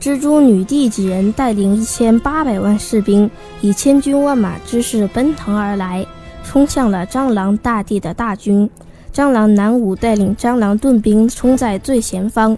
蜘蛛女帝几人带领一千八百万士兵，以千军万马之势奔腾而来，冲向了蟑螂大帝的大军。蟑螂男武带领蟑螂盾兵冲在最前方。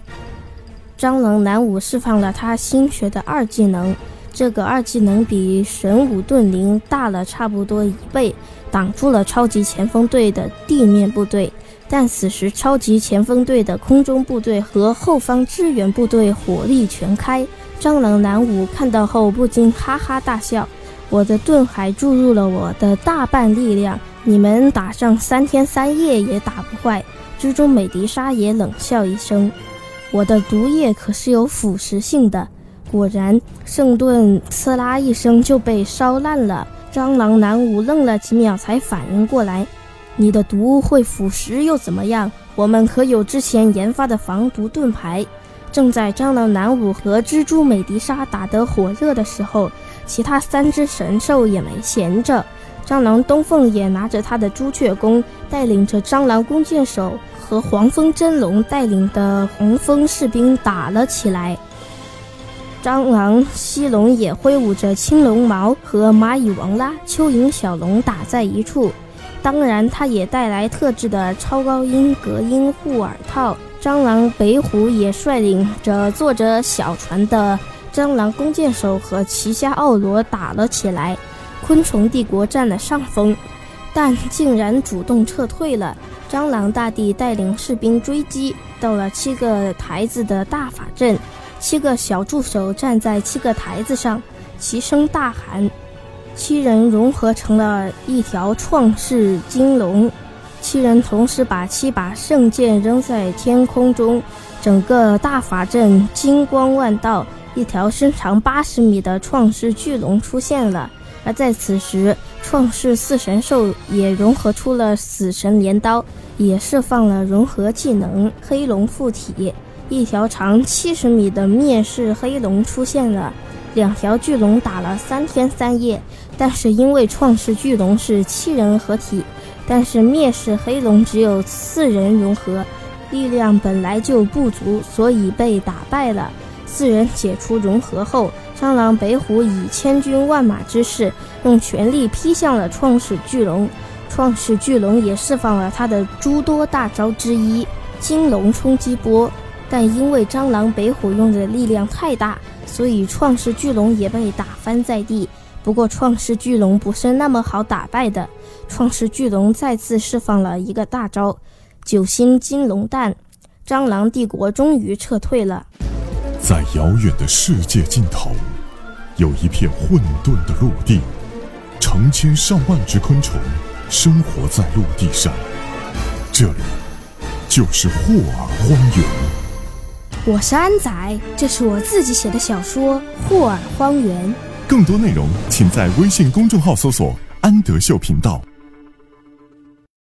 蟑螂男武释放了他新学的二技能，这个二技能比神武盾灵大了差不多一倍，挡住了超级前锋队的地面部队。但此时，超级前锋队的空中部队和后方支援部队火力全开。蟑螂男五看到后不禁哈哈大笑：“我的盾海注入了我的大半力量，你们打上三天三夜也打不坏。”蜘蛛美迪莎也冷笑一声：“我的毒液可是有腐蚀性的。”果然，圣盾刺啦一声就被烧烂了。蟑螂男五愣了几秒，才反应过来。你的毒会腐蚀又怎么样？我们可有之前研发的防毒盾牌。正在蟑螂男武和蜘蛛美迪莎打得火热的时候，其他三只神兽也没闲着。蟑螂东凤也拿着他的朱雀弓，带领着蟑螂弓箭手和黄蜂真龙带领的红蜂士兵打了起来。蟑螂西龙也挥舞着青龙矛和蚂蚁王拉、蚯蚓小龙打在一处。当然，它也带来特制的超高音隔音护耳套。蟑螂北虎也率领着坐着小船的蟑螂弓箭手和奇虾奥罗打了起来。昆虫帝国占了上风，但竟然主动撤退了。蟑螂大帝带领士兵追击，到了七个台子的大法阵，七个小助手站在七个台子上，齐声大喊。七人融合成了一条创世金龙，七人同时把七把圣剑扔在天空中，整个大法阵金光万道，一条身长八十米的创世巨龙出现了。而在此时，创世四神兽也融合出了死神镰刀，也释放了融合技能黑龙附体，一条长七十米的灭世黑龙出现了。两条巨龙打了三天三夜，但是因为创世巨龙是七人合体，但是灭世黑龙只有四人融合，力量本来就不足，所以被打败了。四人解除融合后，蟑螂北虎以千军万马之势，用全力劈向了创世巨龙。创世巨龙也释放了他的诸多大招之一——金龙冲击波，但因为蟑螂北虎用的力量太大。所以，创世巨龙也被打翻在地。不过，创世巨龙不是那么好打败的。创世巨龙再次释放了一个大招——九星金龙蛋。蟑螂帝国终于撤退了。在遥远的世界尽头，有一片混沌的陆地，成千上万只昆虫生活在陆地上。这里，就是霍尔荒原。我是安仔，这是我自己写的小说《霍尔荒原》。更多内容，请在微信公众号搜索“安德秀频道”。